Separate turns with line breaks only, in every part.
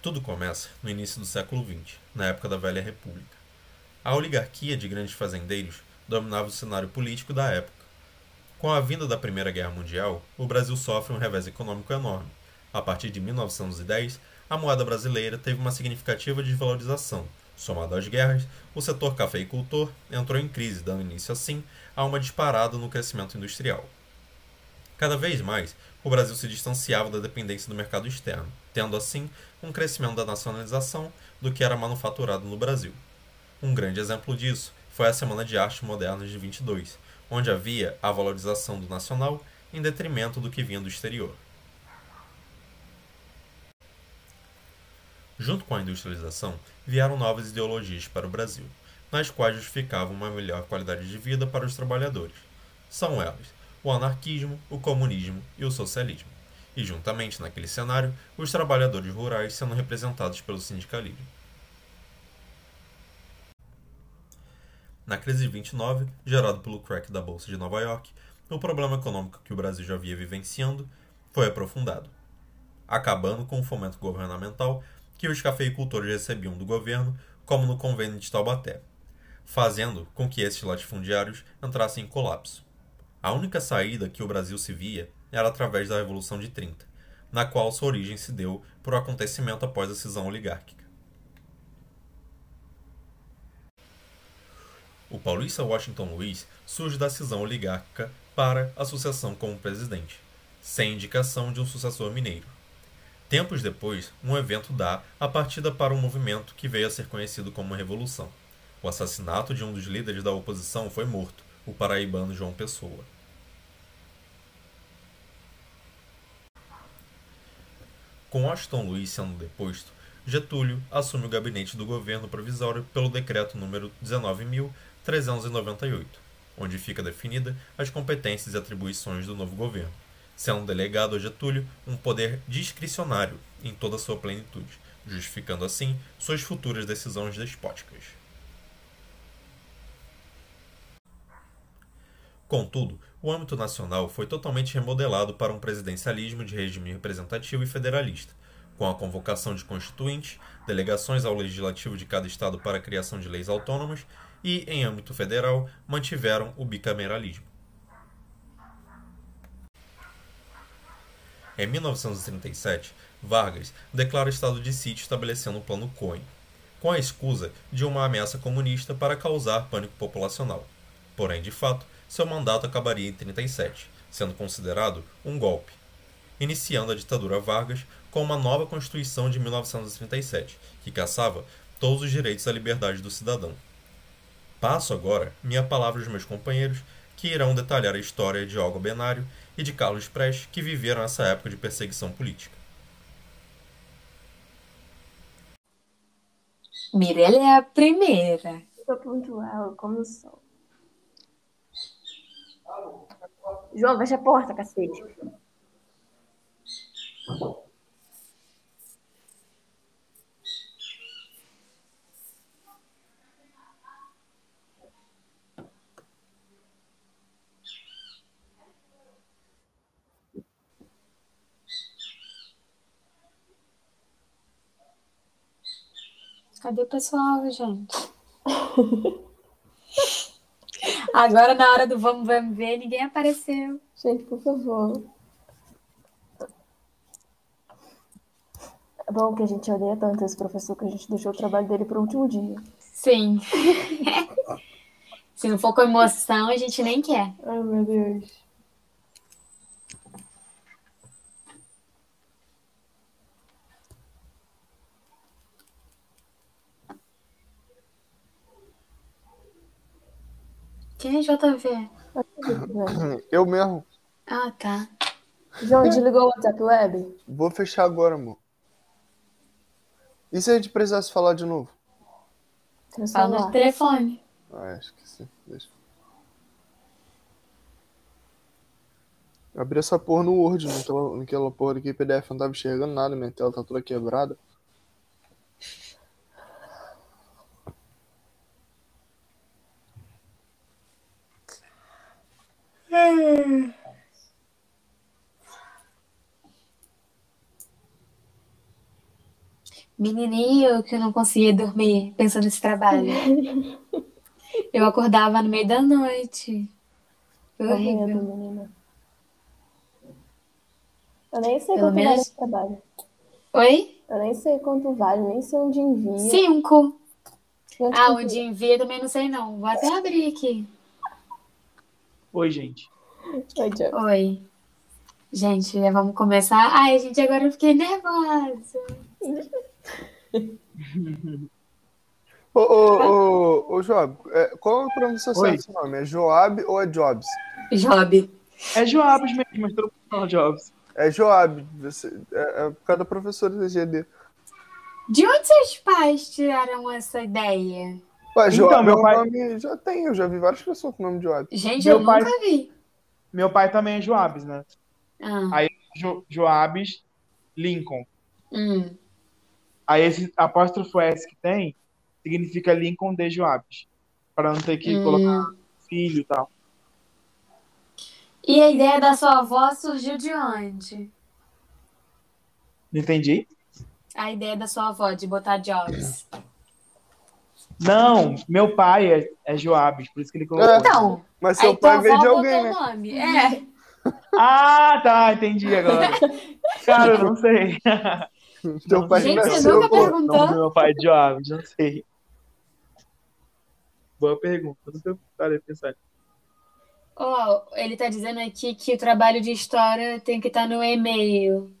Tudo começa no início do século XX, na época da Velha República. A oligarquia de grandes fazendeiros dominava o cenário político da época. Com a vinda da Primeira Guerra Mundial, o Brasil sofre um revés econômico enorme. A partir de 1910, a moeda brasileira teve uma significativa desvalorização. Somado às guerras, o setor cafeicultor entrou em crise, dando início assim a uma disparada no crescimento industrial. Cada vez mais, o Brasil se distanciava da dependência do mercado externo, tendo assim um crescimento da nacionalização do que era manufaturado no Brasil. Um grande exemplo disso foi a Semana de Arte Moderna de 22, onde havia a valorização do nacional em detrimento do que vinha do exterior. Junto com a industrialização, vieram novas ideologias para o Brasil, nas quais justificavam uma melhor qualidade de vida para os trabalhadores. São elas o anarquismo, o comunismo e o socialismo, e juntamente naquele cenário, os trabalhadores rurais sendo representados pelo sindicalismo. Na crise de 29, gerado pelo crack da Bolsa de Nova York, o problema econômico que o Brasil já havia vivenciando foi aprofundado, acabando com o fomento governamental que os cafeicultores recebiam do governo, como no convênio de Taubaté, fazendo com que esses latifundiários entrassem em colapso. A única saída que o Brasil se via era através da Revolução de 30, na qual sua origem se deu por um acontecimento após a cisão oligárquica. O paulista Washington Luiz surge da cisão oligárquica para a sucessão como presidente, sem indicação de um sucessor mineiro. Tempos depois, um evento dá a partida para um movimento que veio a ser conhecido como Revolução. O assassinato de um dos líderes da oposição foi morto, o paraibano João Pessoa. Com Washington Luiz sendo deposto, Getúlio assume o gabinete do governo provisório pelo decreto número 19.398, onde fica definida as competências e atribuições do novo governo, sendo delegado a Getúlio um poder discricionário em toda sua plenitude, justificando assim suas futuras decisões despóticas. Contudo, o âmbito nacional foi totalmente remodelado para um presidencialismo de regime representativo e federalista, com a convocação de constituintes, delegações ao legislativo de cada estado para a criação de leis autônomas e, em âmbito federal, mantiveram o bicameralismo. Em 1937, Vargas declara estado de sítio estabelecendo o Plano Cohen, com a escusa de uma ameaça comunista para causar pânico populacional. Porém, de fato, seu mandato acabaria em 37, sendo considerado um golpe, iniciando a ditadura Vargas com uma nova Constituição de 1937, que caçava todos os direitos à liberdade do cidadão. Passo agora minha palavra aos meus companheiros, que irão detalhar a história de Olga Benário e de Carlos Prestes, que viveram essa época de perseguição política.
Mirella é a primeira.
Sou pontual, como sou. João, fecha a porta, cacete.
Cadê o pessoal, gente? Agora, na hora do vamos, vamos ver, ninguém apareceu.
Gente, por favor. É bom que a gente odeia tanto esse professor que a gente deixou o trabalho dele para o último dia.
Sim. Se não for com emoção, a gente nem quer.
Ai, meu Deus.
JV?
Eu mesmo.
Ah, tá.
João, desligou o WhatsApp Web?
Vou fechar agora, amor. E se a gente precisasse falar de novo?
Fala no telefone.
Ah, esqueci. Deixa. Eu abri essa porra no Word, naquela, naquela porra aqui PDF, não tava enxergando nada, minha tela tá toda quebrada.
Menininho que eu não conseguia dormir pensando nesse trabalho. Eu acordava no meio da noite. Foi
Tô medo,
horrível.
menina. Eu nem sei
Pelo
quanto vale
menos-
esse trabalho.
Oi?
Eu nem sei quanto vale, nem sei onde envia.
Cinco.
Onde
Ah, onde envia também não sei não. Vou até abrir aqui.
Oi, gente.
Oi, Diogo.
Oi. Gente, já vamos começar. Ai, gente, agora eu fiquei nervosa.
Ô, ô, ô, ô, Job, é, qual é a pronúncia certa do seu nome? É Joab ou é Jobs?
Job.
É Joabs mesmo, mas todo mundo fala Jobs.
É Joab. Você, é, é por causa da professora da GD.
De onde seus pais tiraram essa ideia?
Ué,
Então,
Joab
meu
é um
pai-
nome. Já tem, eu já vi várias pessoas com o nome de Joab.
Gente,
Meu
eu
pai-
nunca vi.
Meu pai também é Joabs, né?
Ah,
Aí- Jo, Joabs Lincoln.
hum.
Aí esse apóstrofo S que tem significa Lincoln de Joabs. Para não ter que
Hum.
colocar filho e tal.
E a ideia da sua avó surgiu de onde?
Não entendi?
A ideia da sua avó de botar Jobs.
Não, meu pai é, é Joabes, por isso que ele colocou.
É.
Então,
Mas seu pai veio de alguém,
o
né?
nome. É.
Ah, tá, entendi agora. Cara, eu não sei.
Teu pai
Gente, você nunca
pô.
perguntou?
Não, meu pai é Joabes, não sei. Boa pergunta, não sei parei de pensar.
Ó, ele tá dizendo aqui que o trabalho de história tem que estar no e-mail.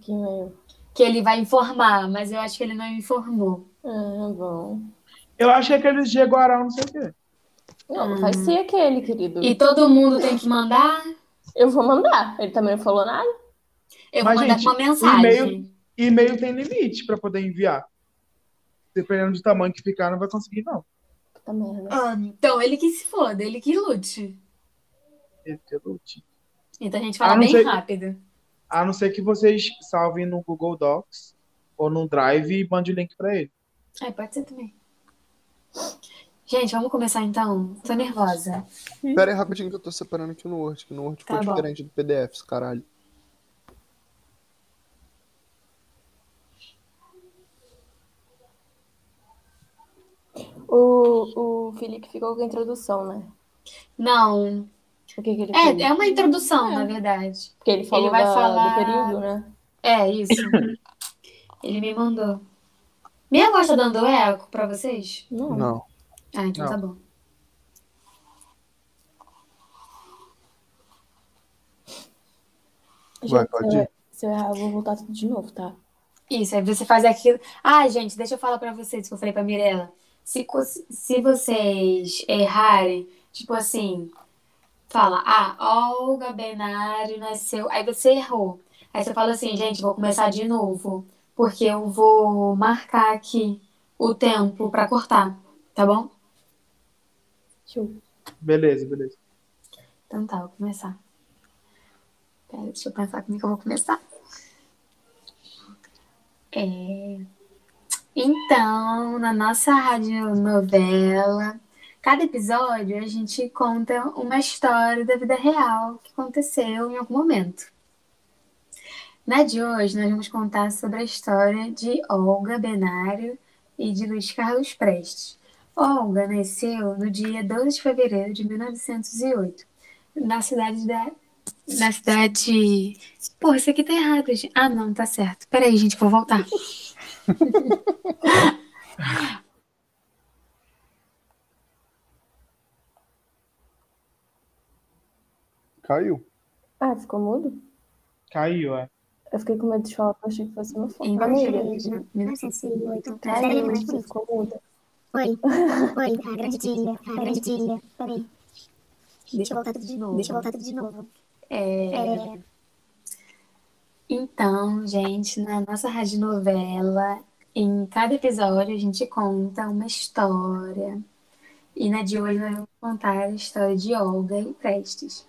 Que meio.
Que ele vai informar, mas eu acho que ele não informou.
Ah, bom.
Eu acho que é aqueles de Guará, não sei o quê.
Não, vai ser aquele, querido.
E todo mundo tem que mandar?
Eu vou mandar. Ele também não falou nada?
Eu
Mas,
vou mandar
gente,
uma mensagem.
e-mail- E-mail tem limite para poder enviar. Dependendo do tamanho que ficar, não vai conseguir, não.
Puta merda.
Ah, então, ele que se foda, ele que lute.
É do tipo.
Então a gente fala
não
bem
sei.
rápido.
A não ser que vocês salvem no Google Docs ou no Drive e mandem o link para ele.
É, pode ser também. Gente, vamos começar então? Tô nervosa.
Pera aí rapidinho que eu tô separando aqui no Word, que no Word ficou
Tá bom.
diferente do PDF, esse caralho.
O, o Felipe ficou com a introdução, né?
Não,
O que, que ele fez?
é, é uma introdução,
É.
na verdade.
Porque ele falou
vai
da-
falar-
do período, né?
É, isso. Ele me mandou. Minha voz tá dando eco pra vocês?
Não.
Não.
Ah, então
Não.
tá bom.
Vai,
Gente,
pode
se eu-
ir.
se eu errar, eu vou voltar tudo de novo, tá?
Isso, aí você faz aquilo. Ah, gente, deixa eu falar pra vocês que eu falei pra Mirella. Se, co- se vocês errarem, tipo assim, fala, ah, Olga Benário nasceu. Aí você errou. Aí você fala assim, gente, vou começar de novo. Porque eu vou marcar aqui o tempo pra cortar, tá bom?
Show.
Beleza, beleza.
Então tá, vou começar. Pera, deixa eu pensar como é que eu vou começar. É... Então, na nossa radionovela, cada episódio a gente conta uma história da vida real que aconteceu em algum momento. Na de hoje, nós vamos contar sobre a história de Olga Benário e de Luiz Carlos Prestes. Olga nasceu no dia 12 de fevereiro de 1908, na cidade da. Na cidade. Pô, isso aqui tá errado, gente. Ah, não, tá certo. Peraí, gente, vou voltar.
Caiu.
Ah, ficou mudo?
Caiu, é.
Eu fiquei com medo de falar, porque eu achei que fosse uma foto.
Em
Amiga,
1908,
Peraí, mas você ficou muda.
Oi, oi, a grande tia, a grande tia. Peraí,
Deixa eu voltar tudo de novo.
deixa eu voltar tudo de novo.
É,
É,
Então, gente, na nossa radionovela, em cada episódio a gente conta uma história. E na de hoje nós vamos contar a história de Olga e Prestes.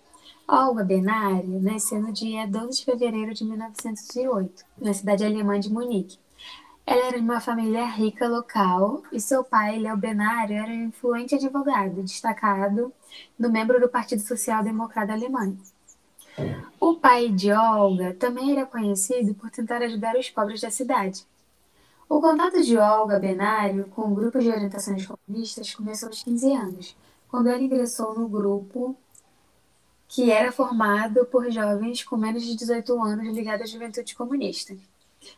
Olga Benário nasceu no dia 12 de fevereiro de 1908, na cidade alemã de Munique. Ela era de uma família rica local e seu pai, Léo Benário, era um influente advogado, destacado no membro do Partido Social Democrata Alemão. O pai de Olga também era conhecido por tentar ajudar os pobres da cidade. O contato de Olga Benário com o grupo de orientações comunistas começou aos 15 anos, quando ela ingressou no grupo que era formado por jovens com menos de 18 anos ligados à juventude comunista.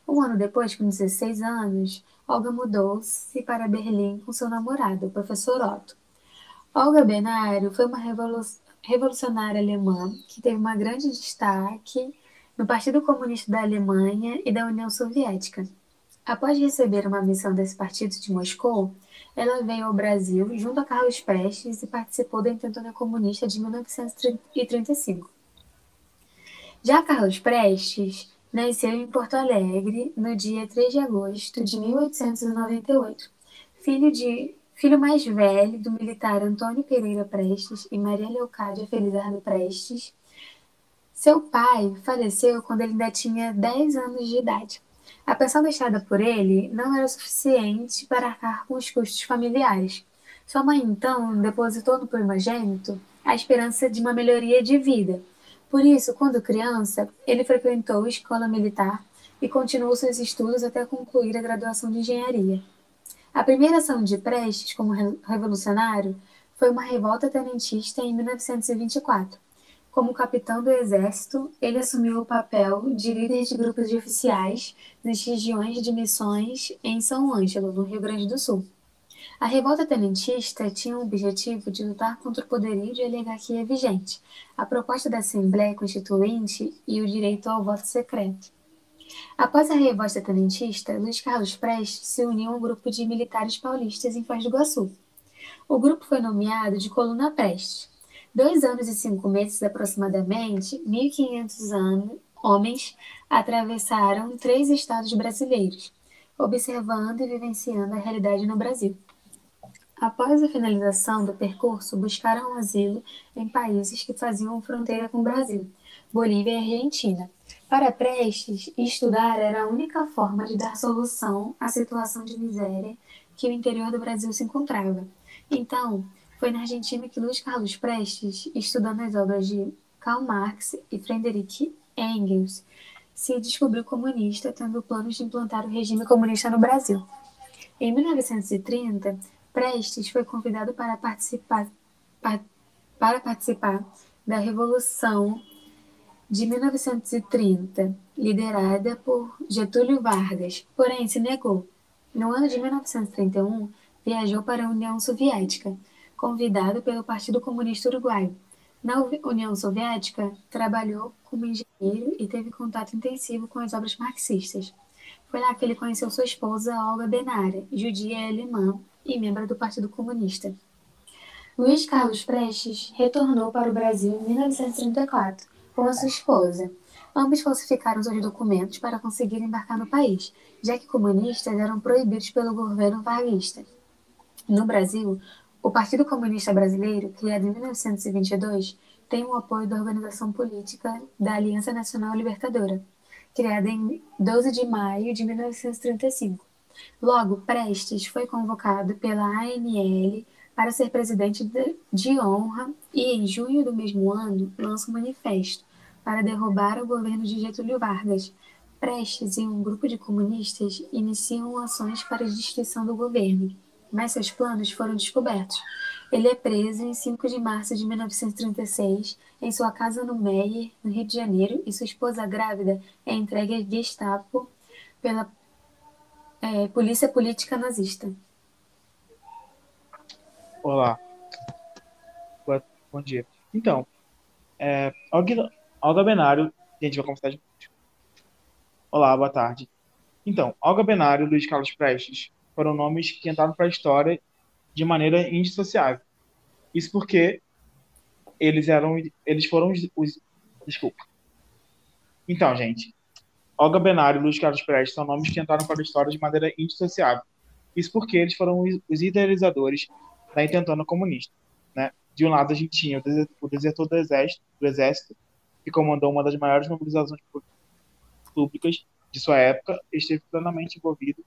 Um ano depois, com 16 anos, Olga mudou-se para Berlim com seu namorado, o professor Otto. Olga Benário foi uma revolu revolucionária alemã que teve uma grande destaque no Partido Comunista da Alemanha e da União Soviética. Após receber uma missão desse partido de Moscou, ela veio ao Brasil junto a Carlos Prestes e participou da Intentona Comunista de 1935. Já Carlos Prestes nasceu em Porto Alegre no dia 3 de agosto de 1898, filho, de, filho mais velho do militar Antônio Pereira Prestes e Maria Leocádia Felizardo Prestes. Seu pai faleceu quando ele ainda tinha 10 anos de idade. A pensão deixada por ele não era suficiente para arcar com os custos familiares. Sua mãe, então, depositou no primogênito a esperança de uma melhoria de vida. Por isso, quando criança, ele frequentou a escola militar e continuou seus estudos até concluir a graduação de engenharia. A primeira ação de Prestes como revolucionário foi uma revolta tenentista em 1924. Como capitão do exército, ele assumiu o papel de líder de grupos de oficiais nas regiões de missões em São Ângelo, no Rio Grande do Sul. A revolta tenentista tinha o objetivo de lutar contra o poderio de oligarquia vigente, a proposta da Assembleia Constituinte e o direito ao voto secreto. Após a revolta tenentista, Luiz Carlos Prestes se uniu a um grupo de militares paulistas em Foz do Iguaçu. O grupo foi nomeado de Coluna Prestes, dois anos e cinco meses aproximadamente, 1.500 homens atravessaram três estados brasileiros, observando e vivenciando a realidade no Brasil. Após a finalização do percurso, buscaram asilo em países que faziam fronteira com o Brasil, Bolívia e Argentina. Para Prestes, estudar era a única forma de dar solução à situação de miséria que o interior do Brasil se encontrava. Então, foi na Argentina que Luiz Carlos Prestes, estudando as obras de Karl Marx e Friedrich Engels, se descobriu comunista, tendo planos de implantar o regime comunista no Brasil. Em 1930, Prestes foi convidado para participar, para participar da Revolução de 1930, liderada por Getúlio Vargas, porém se negou. No ano de 1931, viajou para a União Soviética, convidado pelo Partido Comunista Uruguaio. Na União Soviética, trabalhou como engenheiro e teve contato intensivo com as obras marxistas. Foi lá que ele conheceu sua esposa, Olga Benária, judia alemã e membro do Partido Comunista. Luiz Carlos Prestes retornou para o Brasil em 1934 com a sua esposa. Ambos falsificaram seus documentos para conseguir embarcar no país, já que comunistas eram proibidos pelo governo varguista. No Brasil, o Partido Comunista Brasileiro, criado em 1922, tem o apoio da organização política da Aliança Nacional Libertadora, criada em 12 de maio de 1935. Logo, Prestes foi convocado pela ANL para ser presidente de honra e, em junho do mesmo ano, lança um manifesto para derrubar o governo de Getúlio Vargas. Prestes e um grupo de comunistas iniciam ações para a destruição do governo mas seus planos foram descobertos. Ele é preso em 5 de março de 1936 em sua casa no Meyer, no Rio de Janeiro, e sua esposa grávida é entregue à Gestapo pela é, polícia política nazista.
Olá. Bom dia. Então, é, Olga, Benário, gente, vai conversar de Olá, boa tarde. Então, Olga Benário, Luiz Carlos Prestes, foram nomes que entraram para a história de maneira indissociável. Isso porque eles eram, eles foram os, os desculpa. Então, gente, Olga Benário e Luiz Carlos Prestes são nomes que entraram para a história de maneira indissociável. Isso porque eles foram os idealizadores da intentona comunista. Né? De um lado, a gente tinha o desertor do exército, do exército, que comandou uma das maiores mobilizações públicas de sua época, esteve plenamente envolvido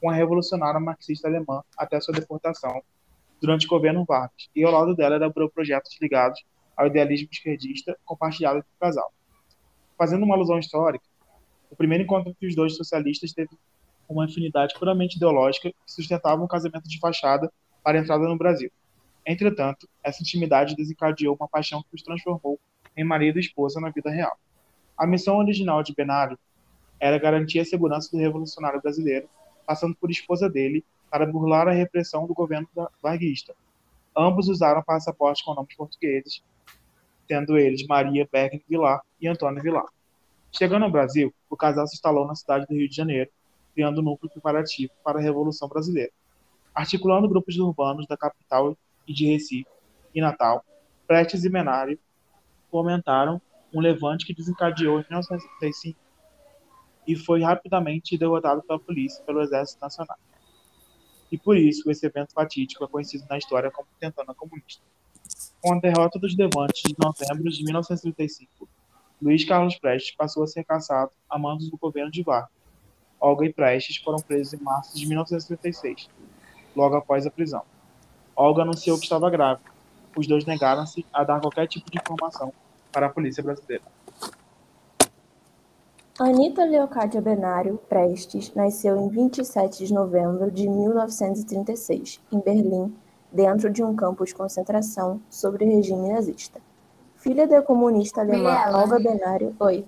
com a revolucionária marxista alemã até sua deportação durante o governo Vargas, e ao lado dela elaborou projetos ligados ao idealismo esquerdista compartilhado entre o casal. Fazendo uma alusão histórica, o primeiro encontro entre os dois socialistas teve uma afinidade puramente ideológica que sustentava um casamento de fachada para a entrada no Brasil. Entretanto, essa intimidade desencadeou uma paixão que os transformou em marido e esposa na vida real. A missão original de Benário era garantir a segurança do revolucionário brasileiro, passando por esposa dele para burlar a repressão do governo varguista. Ambos usaram passaportes com nomes portugueses, sendo eles Maria Bergen Vilar e Antônio Vilar. Chegando ao Brasil, o casal se instalou na cidade do Rio de Janeiro, criando um núcleo preparativo para a Revolução Brasileira. Articulando grupos urbanos da capital e de Recife e Natal, Prestes e Menário fomentaram um levante que desencadeou em 1935 e foi rapidamente derrotado pela polícia e pelo Exército Nacional. E por isso esse evento fatídico é conhecido na história como Tentana Comunista. Com a derrota dos levantes de novembro de 1935, Luiz Carlos Prestes passou a ser caçado a mandos do governo de Vargas. Olga e Prestes foram presos em março de 1936, logo após a prisão. Olga anunciou que estava grávida. Os dois negaram-se a dar qualquer tipo de informação para a polícia brasileira.
Anita Leocádia Benário Prestes nasceu em 27 de novembro de 1936, em Berlim, dentro de um campo de concentração sobre o regime nazista. Filha da comunista alemã
Mirella.
Olga Benário. Oi.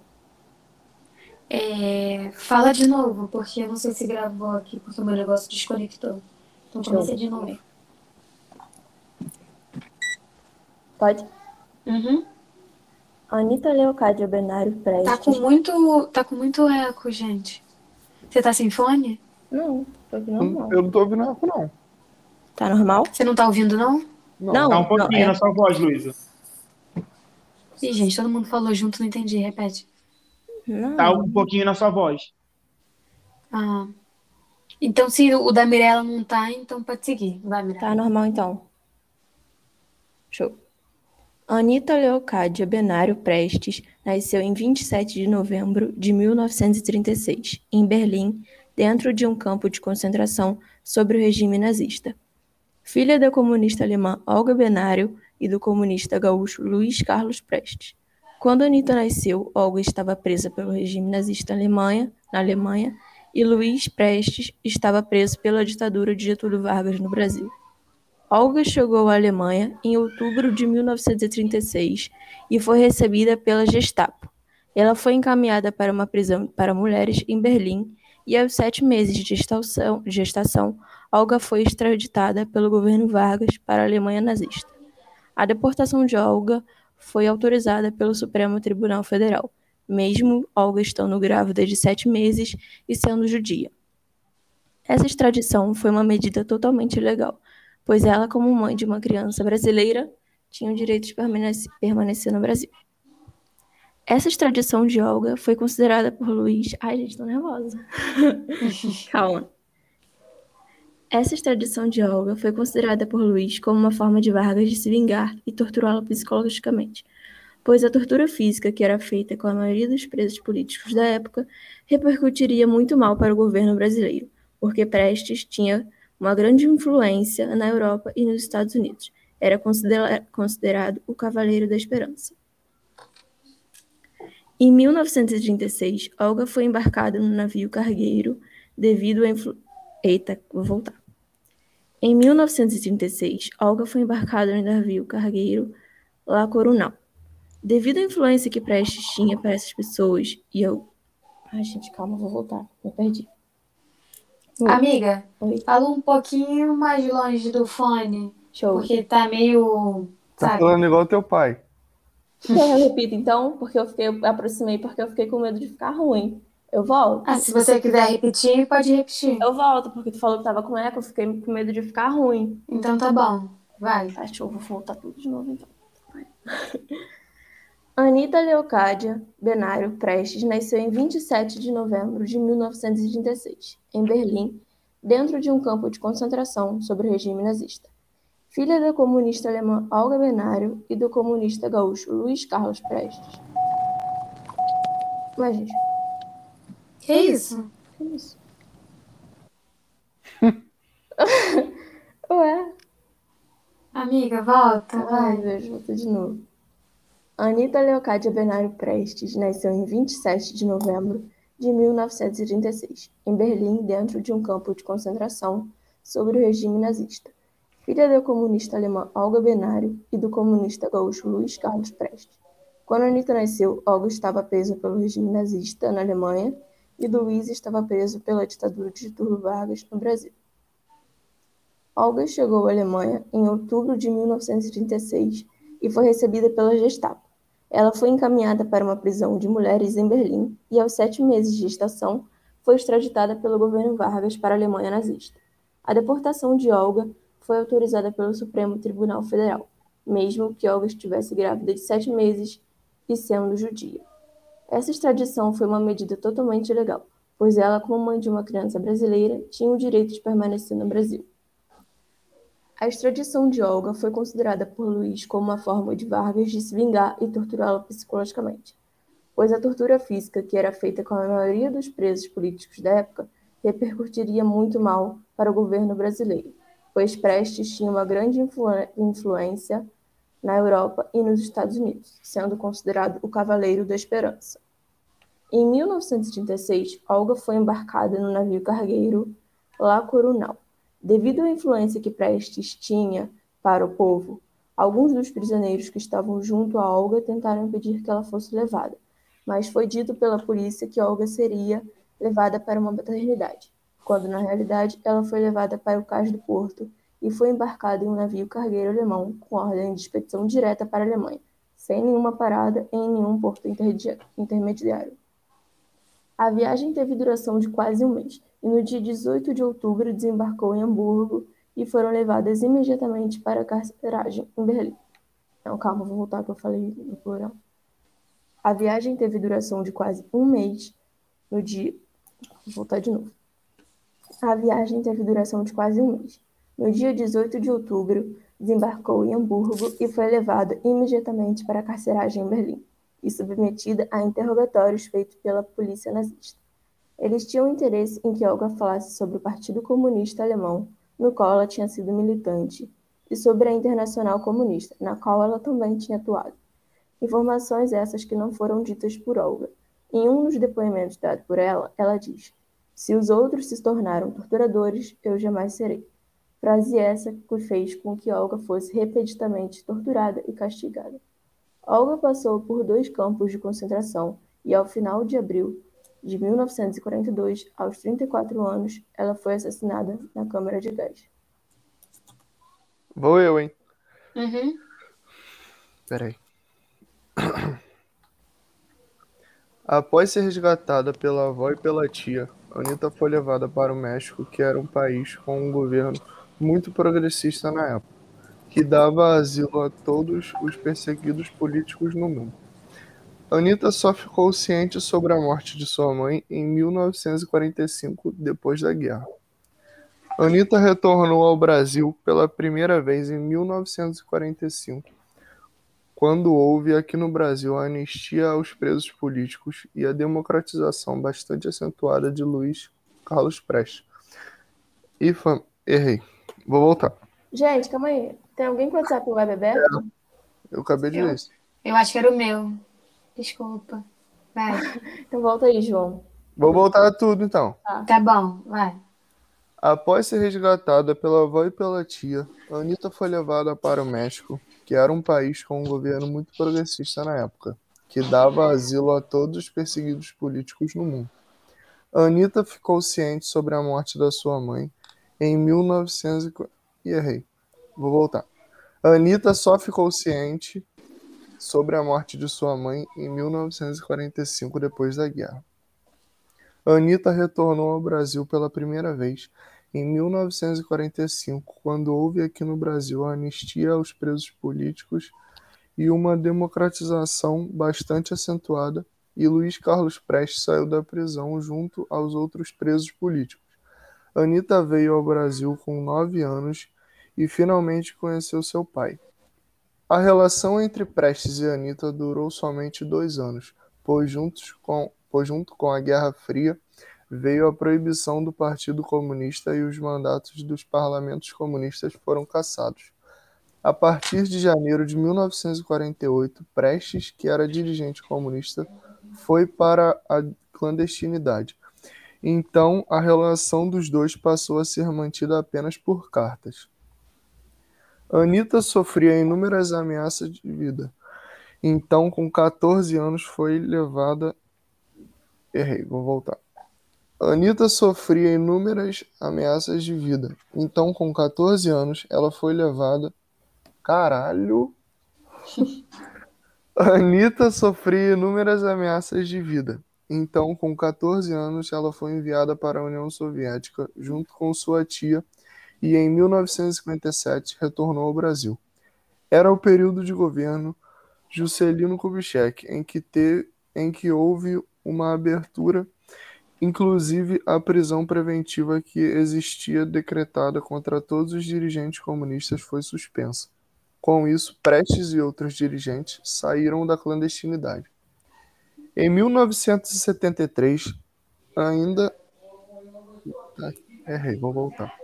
É, fala de novo, porque eu não sei se gravou aqui, porque o meu negócio desconectou. Então comecei de novo.
Pode?
Uhum.
Anita Leocádia Benário Prestes.
Tá com muito. Tá com muito eco, gente. Você tá sem fone?
Não, tô aqui normal.
Eu não tô ouvindo eco, não.
Tá normal?
Você não tá ouvindo, não?
Não.
Tá um pouquinho
é-
na sua voz, Luísa.
Ih, gente, todo mundo falou junto, não entendi. Repete.
Não.
Tá um pouquinho na sua voz.
Ah. Então, se o da Mirella não tá, então pode seguir. Vai, Mirella.
Tá normal então. Show. Anita Leocádia Benário Prestes nasceu em 27 de novembro de 1936, em Berlim, dentro de um campo de concentração sobre o regime nazista. Filha da comunista alemã Olga Benário e do comunista gaúcho Luiz Carlos Prestes. Quando Anita nasceu, Olga estava presa pelo regime nazista Alemanha, na Alemanha, e Luiz Prestes estava preso pela ditadura de Getúlio Vargas no Brasil. Olga chegou à Alemanha em outubro de 1936 e foi recebida pela Gestapo. Ela foi encaminhada para uma prisão para mulheres em Berlim e, aos sete meses de gestação, gestação Olga foi extraditada pelo governo Vargas para a Alemanha nazista. A deportação de Olga foi autorizada pelo Supremo Tribunal Federal, mesmo Olga estando grávida de sete meses e sendo judia. Essa extradição foi uma medida totalmente ilegal, pois ela, como mãe de uma criança brasileira, tinha o direito de permanece- permanecer no Brasil. Essa extradição de Olga foi considerada por Luiz. Ai, gente, tô nervosa. Calma. Essa extradição de Olga foi considerada por Luiz como uma forma de Vargas de se vingar e torturá-la psicologicamente, pois a tortura física que era feita com a maioria dos presos políticos da época repercutiria muito mal para o governo brasileiro, porque Prestes tinha uma grande influência na Europa e nos Estados Unidos. Era considera- considerado o Cavaleiro da Esperança. Em 1936, Olga foi embarcada no navio cargueiro devido à influ... Eita, vou voltar. Em 1936, Olga foi embarcada no navio cargueiro La Coronel. Devido à influência que Prestes tinha para essas pessoas, e eu... Ai, gente, calma, vou voltar. Me perdi. Oi.
Amiga,
Oi.
fala um pouquinho mais longe do fone,
Show.
porque tá meio.
Tá
Sabe?
falando igual teu pai.
Eu repito, então, porque eu fiquei, eu aproximei porque eu fiquei com medo de ficar ruim. Eu volto?
Ah, se você quiser repetir, pode repetir.
Eu volto, porque tu falou que tava com eco, eu fiquei com medo de ficar ruim.
Então tá bom. Vai.
Tá, show, vou voltar tudo de novo então. Vai. Anita Leocádia Benário Prestes nasceu em 27 de novembro de 1936, em Berlim, dentro de um campo de concentração sobre o regime nazista. Filha da comunista alemã Olga Benário e do comunista gaúcho Luiz Carlos Prestes. Mas, gente,
Que isso?
que isso? Ué?
Amiga, volta,
Ai,
vai.
vejo, volta de novo. Anita Leocádia Benário Prestes nasceu em 27 de novembro de 1936, em Berlim, dentro de um campo de concentração sob o regime nazista. Filha da comunista alemã Olga Benário e do comunista gaúcho Luiz Carlos Prestes. Quando Anita nasceu, Olga estava presa pelo regime nazista na Alemanha e Luiz estava preso pela ditadura de Getúlio Vargas no Brasil. Olga chegou à Alemanha em outubro de 1936 e foi recebida pela Gestapo. Ela foi encaminhada para uma prisão de mulheres em Berlim e, aos sete meses de gestação, foi extraditada pelo governo Vargas para a Alemanha nazista. A deportação de Olga foi autorizada pelo Supremo Tribunal Federal, mesmo que Olga estivesse grávida de sete meses e sendo judia. Essa extradição foi uma medida totalmente ilegal, pois ela, como mãe de uma criança brasileira, tinha o direito de permanecer no Brasil. A extradição de Olga foi considerada por Luiz como uma forma de Vargas de se vingar e torturá-la psicologicamente, pois a tortura física que era feita com a maioria dos presos políticos da época repercutiria muito mal para o governo brasileiro, pois Prestes tinha uma grande influ influência na Europa e nos Estados Unidos, sendo considerado o Cavaleiro da Esperança. Em 1936, Olga foi embarcada no navio cargueiro La Coronel, Devido à influência que Prestes tinha para o povo, alguns dos prisioneiros que estavam junto a Olga tentaram impedir que ela fosse levada, mas foi dito pela polícia que Olga seria levada para uma maternidade, quando na realidade ela foi levada para o cais do porto e foi embarcada em um navio cargueiro alemão com ordem de expedição direta para a Alemanha, sem nenhuma parada em nenhum porto intermediário. A viagem teve duração de quase um mês e no dia 18 de outubro desembarcou em Hamburgo e foram levadas imediatamente para a carceragem em Berlim. Não, calma, vou voltar que eu falei no plural. A viagem teve duração de quase um mês no dia. Vou voltar de novo. A viagem teve duração de quase um mês. No dia 18 de outubro, desembarcou em Hamburgo e foi levada imediatamente para a carceragem em Berlim e submetida a interrogatórios feitos pela polícia nazista. Eles tinham interesse em que Olga falasse sobre o Partido Comunista Alemão, no qual ela tinha sido militante, e sobre a Internacional Comunista, na qual ela também tinha atuado. Informações essas que não foram ditas por Olga. Em um dos depoimentos dados por ela, ela diz: Se os outros se tornaram torturadores, eu jamais serei. Frase essa que fez com que Olga fosse repetidamente torturada e castigada. Olga passou por dois campos de concentração e, ao final de abril, de 1942, aos 34 anos, ela foi assassinada na câmara de gás.
Vou eu, hein?
Uhum.
Peraí. Após ser resgatada pela avó e pela tia, Anita foi levada para o México, que era um país com um governo muito progressista na época, que dava asilo a todos os perseguidos políticos no mundo. Anita só ficou ciente sobre a morte de sua mãe em 1945, depois da guerra. Anita retornou ao Brasil pela primeira vez em 1945, quando houve aqui no Brasil a anistia aos presos políticos e a democratização bastante acentuada de Luiz Carlos Prestes. E fam... errei. Vou voltar.
Gente, calma aí. Tem alguém com o WhatsApp web aberto?
Eu acabei de
Eu.
ver isso.
Eu acho que era o meu. Desculpa. Vai.
Então volta aí, João.
Vou voltar a tudo então.
Tá bom, vai.
Após ser resgatada pela avó e pela tia, Anita foi levada para o México, que era um país com um governo muito progressista na época, que dava asilo a todos os perseguidos políticos no mundo. Anita ficou ciente sobre a morte da sua mãe em 1900 e errei. Vou voltar. Anita só ficou ciente sobre a morte de sua mãe em 1945, depois da guerra. Anita retornou ao Brasil pela primeira vez em 1945, quando houve aqui no Brasil a anistia aos presos políticos e uma democratização bastante acentuada, e Luiz Carlos Prestes saiu da prisão junto aos outros presos políticos. Anita veio ao Brasil com nove anos e finalmente conheceu seu pai. A relação entre Prestes e Anita durou somente dois anos, pois, juntos com, pois junto com a Guerra Fria veio a proibição do Partido Comunista e os mandatos dos parlamentos comunistas foram cassados. A partir de janeiro de 1948, Prestes, que era dirigente comunista, foi para a clandestinidade. Então, a relação dos dois passou a ser mantida apenas por cartas. Anitta sofria inúmeras ameaças de vida. Então, com 14 anos, foi levada. Errei, vou voltar. Anitta sofria inúmeras ameaças de vida. Então, com 14 anos, ela foi levada. Caralho! Anitta sofria inúmeras ameaças de vida. Então, com 14 anos, ela foi enviada para a União Soviética junto com sua tia e, em 1957, retornou ao Brasil. Era o período de governo Juscelino Kubitschek, em que, em que houve uma abertura, inclusive a prisão preventiva que existia decretada contra todos os dirigentes comunistas foi suspensa. Com isso, Prestes e outros dirigentes saíram da clandestinidade. Em 1973, ainda. Errei, vou voltar.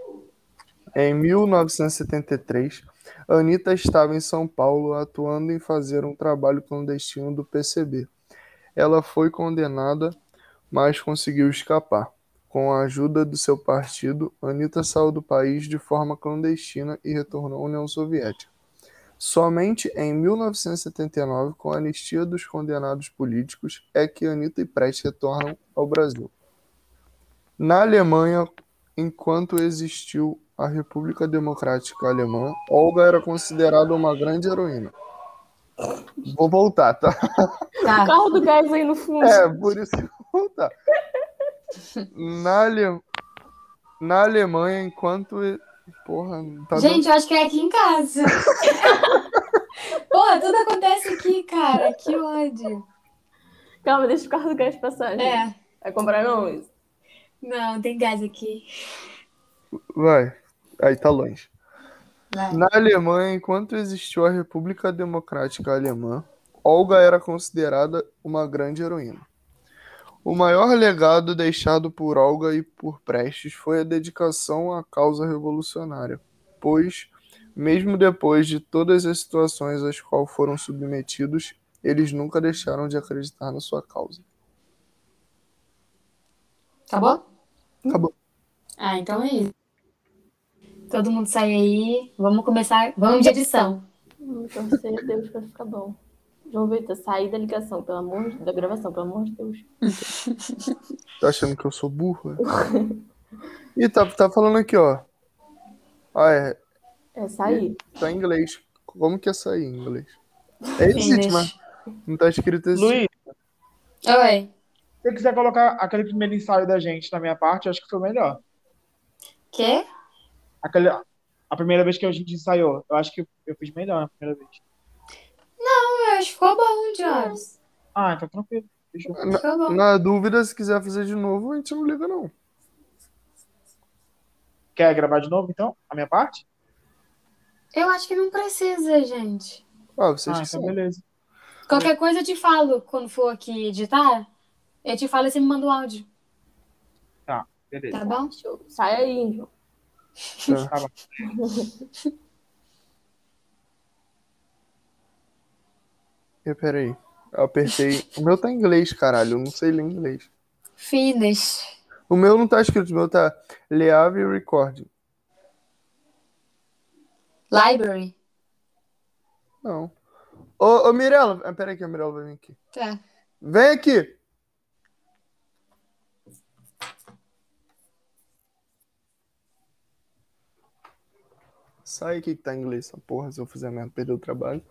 Em 1973, Anitta estava em São Paulo atuando em fazer um trabalho clandestino do PCB. Ela foi condenada, mas conseguiu escapar. Com a ajuda do seu partido, Anitta saiu do país de forma clandestina e retornou à União Soviética. Somente em 1979, com a anistia dos condenados políticos, é que Anitta e Prestes retornam ao Brasil. Na Alemanha, enquanto existiu a República Democrática Alemã, Olga era considerada uma grande heroína. Vou voltar, tá?
Tá.
Carro do gás aí no fundo.
É, por isso que eu vou voltar. Na, Ale... Na Alemanha, enquanto. Porra, tá dando-
Gente, eu acho que é aqui em casa. Porra, tudo acontece aqui, cara. Que ódio.
Calma, deixa o carro do gás passar. gente.
É.
Vai comprar não, Luiz?
Não, tem gás aqui.
Vai. Aí tá longe.
Vai.
Na Alemanha, enquanto existiu a República Democrática Alemã, Olga era considerada uma grande heroína. O maior legado deixado por Olga e por Prestes foi a dedicação à causa revolucionária, pois, mesmo depois de todas as situações às quais foram submetidos, eles nunca deixaram de acreditar na sua causa.
Acabou?
Acabou.
Ah, então é isso. Todo mundo sai aí. Vamos começar. Vamos de edição.
A Deus pra ficar bom. João Vitor, sair da ligação, pelo amor de... da gravação, pelo amor de Deus.
Tá achando que eu sou burro? é? Ih, tá, tá falando aqui, ó. Ah, é.
É sair.
Tá em inglês. Como que é sair em inglês? É existe,
Finish.
mas não tá escrito existe.
Luiz,
Oi.
se você quiser colocar aquele primeiro ensaio da gente na minha parte, eu acho que foi melhor.
Quê?
Aquele, a primeira vez que a gente ensaiou, eu acho que eu fiz melhor na primeira vez.
Eu acho que ficou bom, Jones.
Ah, então tranquilo. Fechou.
Ficou bom.
Na dúvida, se quiser fazer de novo, a gente não liga, não.
Quer gravar de novo, então? A minha parte?
Eu acho que não precisa, gente.
Ah, vocês
Ah,
que
então beleza.
Qualquer coisa eu te falo quando for aqui editar. Eu te falo e você me manda o áudio,
Beleza.
tá bom?
Show. Sai aí, João.
Tá bom.
E, peraí. Eu apertei. O meu tá em inglês, caralho. Eu não sei ler inglês.
Finish.
O meu não tá escrito. O meu tá Leave Recording.
Library.
Não. Ô, ô Mirella. Ah, peraí que a Mirella vai vir aqui.
Tá.
Vem aqui! Sai aqui que tá em inglês essa porra, se eu fizer merda, perder o trabalho.